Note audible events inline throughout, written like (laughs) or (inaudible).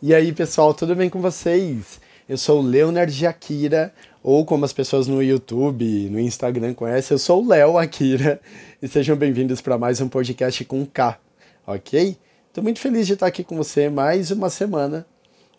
E aí, pessoal, tudo bem com vocês? Eu sou o Leonard Akira, ou como as pessoas no YouTube, no Instagram conhecem, eu sou o Léo Akira. E sejam bem-vindos para mais um podcast com K, ok? Estou muito feliz de estar aqui com você mais uma semana.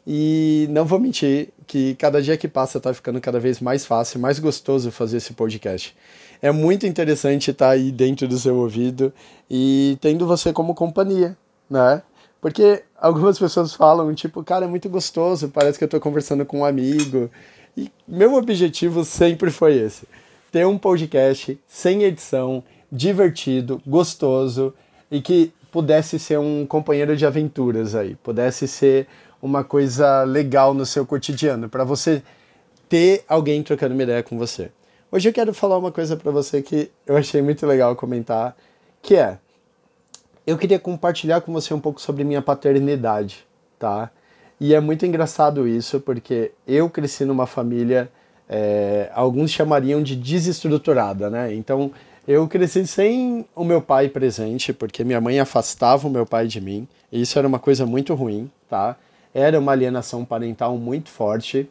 E não vou mentir que cada dia que passa está ficando cada vez mais fácil, mais gostoso fazer esse podcast. É muito interessante estar aí dentro do seu ouvido e tendo você como companhia, né? Porque algumas pessoas falam, tipo, cara, é muito gostoso, parece que eu estou conversando com um amigo. E meu objetivo sempre foi esse: ter um podcast sem edição, divertido, gostoso e que pudesse ser um companheiro de aventuras aí, pudesse ser uma coisa legal no seu cotidiano, para você ter alguém trocando uma ideia com você. Hoje eu quero falar uma coisa para você que eu achei muito legal comentar, que é eu queria compartilhar com você um pouco sobre minha paternidade, tá? E é muito engraçado isso, porque eu cresci numa família, é, alguns chamariam de desestruturada, né? Então, eu cresci sem o meu pai presente, porque minha mãe afastava o meu pai de mim, e isso era uma coisa muito ruim, tá? Era uma alienação parental muito forte.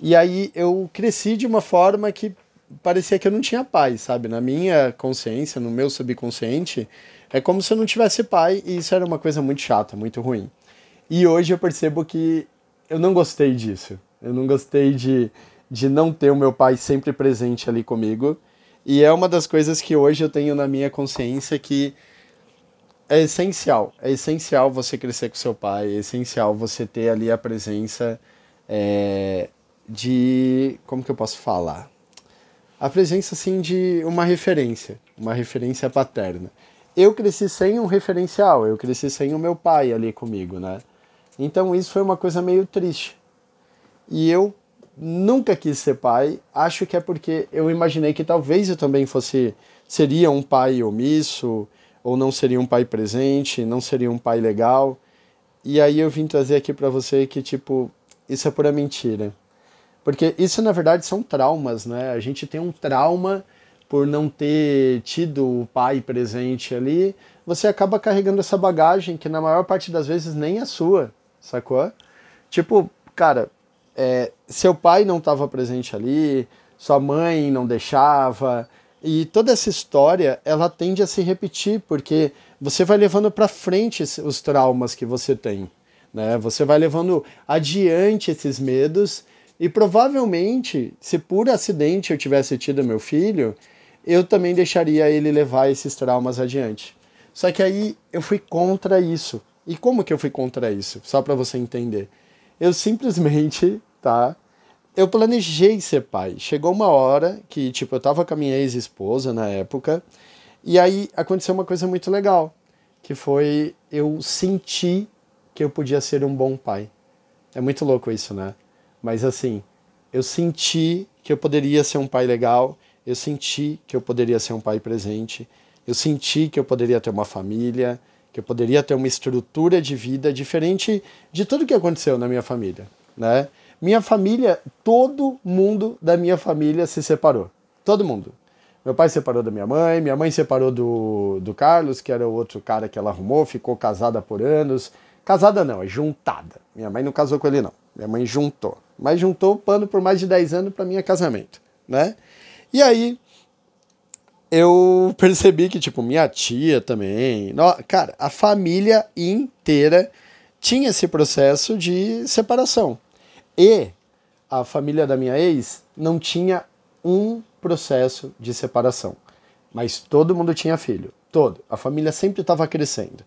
E aí eu cresci de uma forma que parecia que eu não tinha pai, sabe? Na minha consciência, no meu subconsciente, é como se eu não tivesse pai e isso era uma coisa muito chata, muito ruim. E hoje eu percebo que eu não gostei disso. Eu não gostei de, de não ter o meu pai sempre presente ali comigo. E é uma das coisas que hoje eu tenho na minha consciência que é essencial. É essencial você crescer com seu pai, é essencial você ter ali a presença é, de. Como que eu posso falar? A presença, assim, de uma referência, uma referência paterna eu cresci sem um referencial, eu cresci sem o meu pai ali comigo, né? Então isso foi uma coisa meio triste. E eu nunca quis ser pai, acho que é porque eu imaginei que talvez eu também fosse seria um pai omisso, ou não seria um pai presente, não seria um pai legal. E aí eu vim trazer aqui para você que tipo, isso é pura mentira. Porque isso na verdade são traumas, né? A gente tem um trauma por não ter tido o pai presente ali, você acaba carregando essa bagagem que na maior parte das vezes nem é sua, sacou? Tipo, cara, é, seu pai não estava presente ali, sua mãe não deixava, e toda essa história ela tende a se repetir porque você vai levando para frente os traumas que você tem, né? Você vai levando adiante esses medos e provavelmente, se por acidente eu tivesse tido meu filho, eu também deixaria ele levar esses traumas adiante. Só que aí eu fui contra isso. E como que eu fui contra isso? Só para você entender. Eu simplesmente, (laughs) tá? Eu planejei ser pai. Chegou uma hora que, tipo, eu tava com a minha ex-esposa na época, e aí aconteceu uma coisa muito legal, que foi eu senti que eu podia ser um bom pai. É muito louco isso, né? Mas assim, eu senti que eu poderia ser um pai legal, eu senti que eu poderia ser um pai presente, eu senti que eu poderia ter uma família, que eu poderia ter uma estrutura de vida diferente de tudo que aconteceu na minha família, né? Minha família, todo mundo da minha família se separou. Todo mundo. Meu pai separou da minha mãe, minha mãe separou do, do Carlos, que era o outro cara que ela arrumou, ficou casada por anos. Casada não, é juntada. Minha mãe não casou com ele, não. Minha mãe juntou. Mas juntou o pano por mais de 10 anos para minha casamento, né? E aí eu (laughs) percebi que, tipo, minha tia também. Cara, a família inteira tinha esse processo de separação. E a família da minha ex não tinha um processo de separação. Mas todo mundo tinha filho. Todo. A família sempre estava crescendo.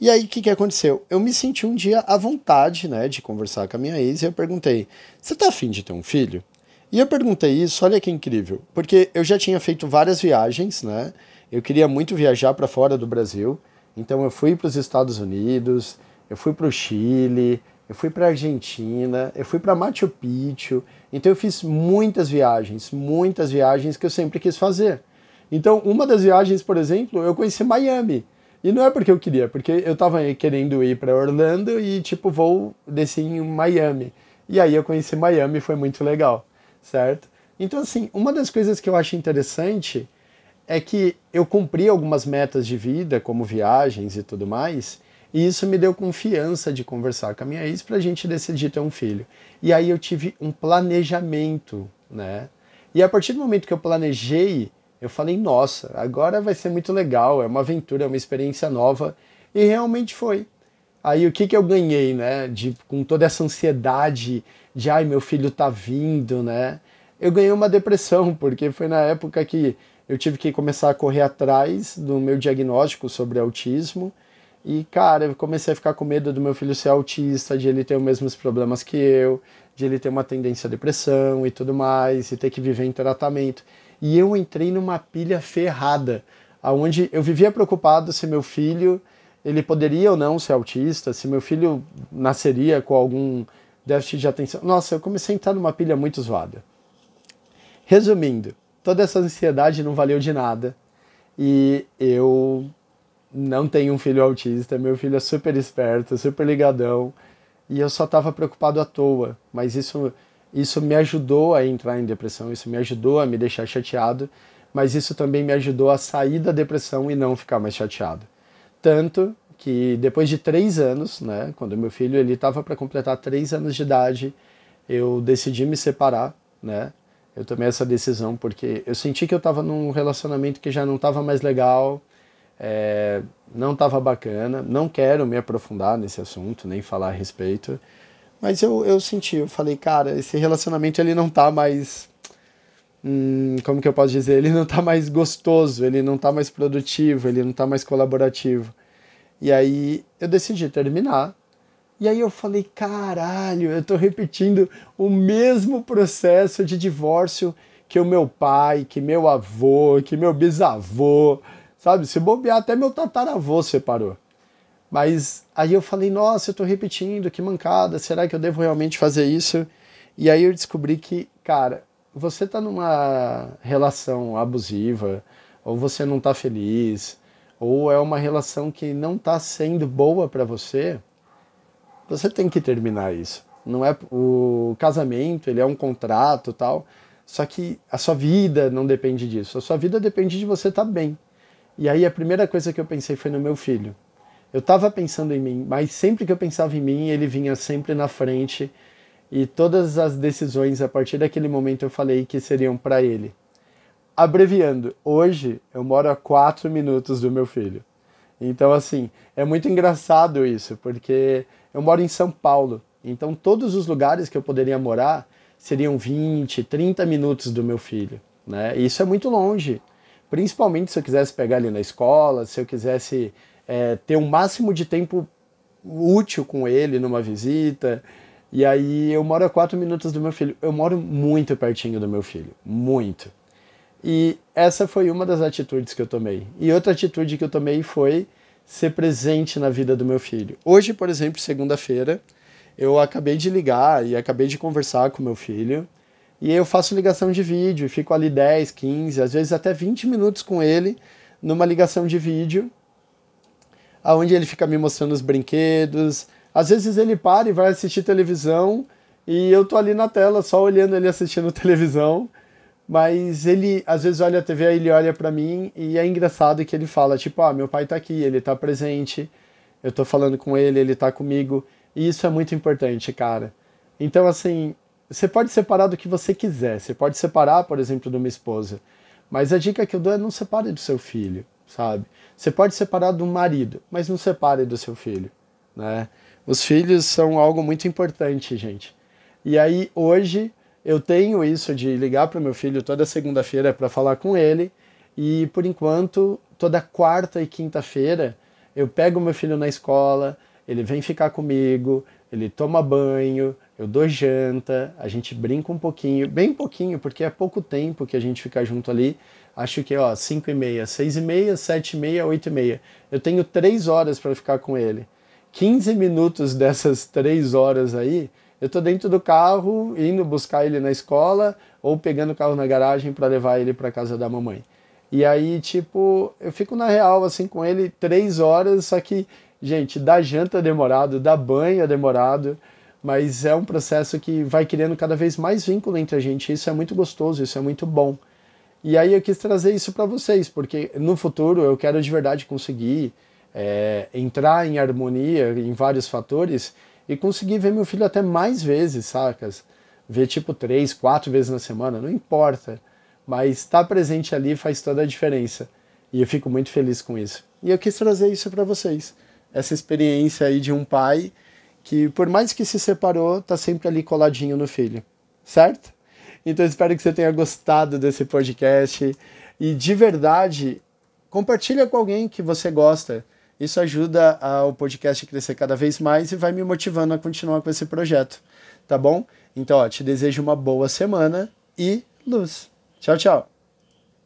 E aí, o que, que aconteceu? Eu me senti um dia à vontade, né, de conversar com a minha ex e eu perguntei: Você tá afim de ter um filho? E eu perguntei isso, olha que incrível, porque eu já tinha feito várias viagens, né? Eu queria muito viajar para fora do Brasil, então eu fui para os Estados Unidos, eu fui para o Chile, eu fui para a Argentina, eu fui para Machu Picchu. Então eu fiz muitas viagens, muitas viagens que eu sempre quis fazer. Então, uma das viagens, por exemplo, eu conheci Miami. E não é porque eu queria, porque eu estava querendo ir para Orlando e tipo vou descer em Miami. E aí eu conheci Miami, foi muito legal certo? Então, assim, uma das coisas que eu acho interessante é que eu cumpri algumas metas de vida, como viagens e tudo mais, E isso me deu confiança de conversar com a minha ex para a gente decidir ter um filho. E aí eu tive um planejamento, né? E a partir do momento que eu planejei, eu falei, nossa, agora vai ser muito legal, é uma aventura, é uma experiência nova. E realmente foi. Aí o que, que eu ganhei, né? De, com toda essa ansiedade de ai, meu filho tá vindo, né? Eu ganhei uma depressão, (laughs) porque foi na época que eu tive que começar a correr atrás do meu diagnóstico sobre autismo. E, cara, eu comecei a ficar com medo do meu filho ser autista, de ele ter os mesmos problemas que eu, de ele ter uma tendência à depressão e tudo mais, e ter que viver em tratamento. E eu entrei numa pilha ferrada, aonde eu vivia preocupado se meu filho ele poderia ou não ser autista, se meu filho nasceria com algum déficit de atenção. Nossa, eu comecei a entrar numa pilha muito zoada. Resumindo, toda essa ansiedade não valeu de nada. E eu não tenho um filho autista, meu filho é super esperto, super ligadão, e eu só estava preocupado à toa, mas isso isso me ajudou a entrar em depressão, isso me ajudou a me deixar chateado, mas isso também me ajudou a sair da depressão e não ficar mais chateado. Tanto que depois de três anos, né, quando meu filho ele estava para completar três anos de idade, eu decidi me separar, né? Eu tomei essa decisão porque eu senti que eu estava num relacionamento que já não estava mais legal, é, não estava bacana. Não quero me aprofundar nesse assunto, nem falar a respeito. Mas eu, eu senti, eu falei, cara, esse relacionamento ele não tá mais. Hum, como que eu posso dizer? Ele não tá mais gostoso, ele não tá mais produtivo, ele não tá mais colaborativo. E aí eu decidi terminar. E aí eu falei, caralho, eu tô repetindo o mesmo processo de divórcio que o meu pai, que meu avô, que meu bisavô, sabe? Se bobear, até meu tataravô separou. Mas aí eu falei, nossa, eu tô repetindo, que mancada, será que eu devo realmente fazer isso? E aí eu descobri que, cara, você tá numa relação abusiva, ou você não tá feliz, ou é uma relação que não tá sendo boa para você, você tem que terminar isso. Não é o casamento, ele é um contrato, tal. Só que a sua vida não depende disso. A sua vida depende de você estar tá bem. E aí a primeira coisa que eu pensei foi no meu filho. Eu estava pensando em mim, mas sempre que eu pensava em mim, ele vinha sempre na frente e todas as decisões a partir daquele momento eu falei que seriam para ele. Abreviando, hoje eu moro a quatro minutos do meu filho. Então, assim, é muito engraçado isso, porque eu moro em São Paulo. Então, todos os lugares que eu poderia morar seriam 20, 30 minutos do meu filho. Né? E isso é muito longe. Principalmente se eu quisesse pegar ele na escola, se eu quisesse é, ter um máximo de tempo útil com ele numa visita. E aí eu moro a quatro minutos do meu filho. Eu moro muito pertinho do meu filho. Muito. E essa foi uma das atitudes que eu tomei. E outra atitude que eu tomei foi ser presente na vida do meu filho. Hoje, por exemplo, segunda-feira, eu acabei de ligar e acabei de conversar com meu filho. E eu faço ligação de vídeo, fico ali 10, 15, às vezes até 20 minutos com ele numa ligação de vídeo, aonde ele fica me mostrando os brinquedos. Às vezes ele para e vai assistir televisão e eu tô ali na tela só olhando ele assistindo (laughs) televisão. Mas ele, às vezes, olha a TV, aí ele olha para mim e é engraçado que ele fala, tipo, ah, meu pai tá aqui, ele tá presente, eu tô falando com ele, ele tá comigo. E isso é muito importante, cara. Então, assim, você pode separar do que você quiser. Você pode separar, por exemplo, de uma esposa. Mas a dica que eu dou é não separe do seu filho, sabe? Você pode separar do marido, mas não separe do seu filho, né? Os filhos são algo muito importante, gente. E aí, hoje, eu tenho isso de ligar para o meu filho toda segunda-feira para falar com ele, e por enquanto, toda quarta e quinta-feira, eu pego meu filho na escola, ele vem ficar comigo, ele toma banho, eu dou janta, a gente brinca um pouquinho, bem pouquinho, porque é pouco tempo que a gente fica junto ali. Acho que, ó, 5 e meia, 6 e meia, 7 e meia, 8 e meia. Eu tenho 3 horas para ficar com ele. 15 minutos dessas 3 horas aí, eu tô dentro do carro, indo buscar ele na escola ou pegando o carro na garagem para levar ele para casa da mamãe. E aí, tipo, eu fico na real assim com ele três horas, só que, gente, dá janta demorado, dá banho demorado, mas é um processo que vai criando cada vez mais vínculo entre a gente. Isso é muito gostoso, isso é muito bom. E aí eu quis trazer isso para vocês, porque no futuro eu quero de verdade conseguir é, entrar em harmonia em vários fatores e conseguir ver meu filho até mais vezes, sacas? Ver tipo três, quatro vezes na semana, não importa. Mas estar presente ali faz toda a diferença. E eu fico muito feliz com isso. E eu quis trazer isso para vocês. Essa experiência aí de um pai que, por mais que se separou, tá sempre ali coladinho no filho. Certo? Então espero que você tenha gostado desse podcast. E de verdade, compartilha com alguém que você gosta. Isso ajuda o podcast a crescer cada vez mais e vai me motivando a continuar com esse projeto. Tá bom? Então, ó, te desejo uma boa semana e luz. Tchau, tchau.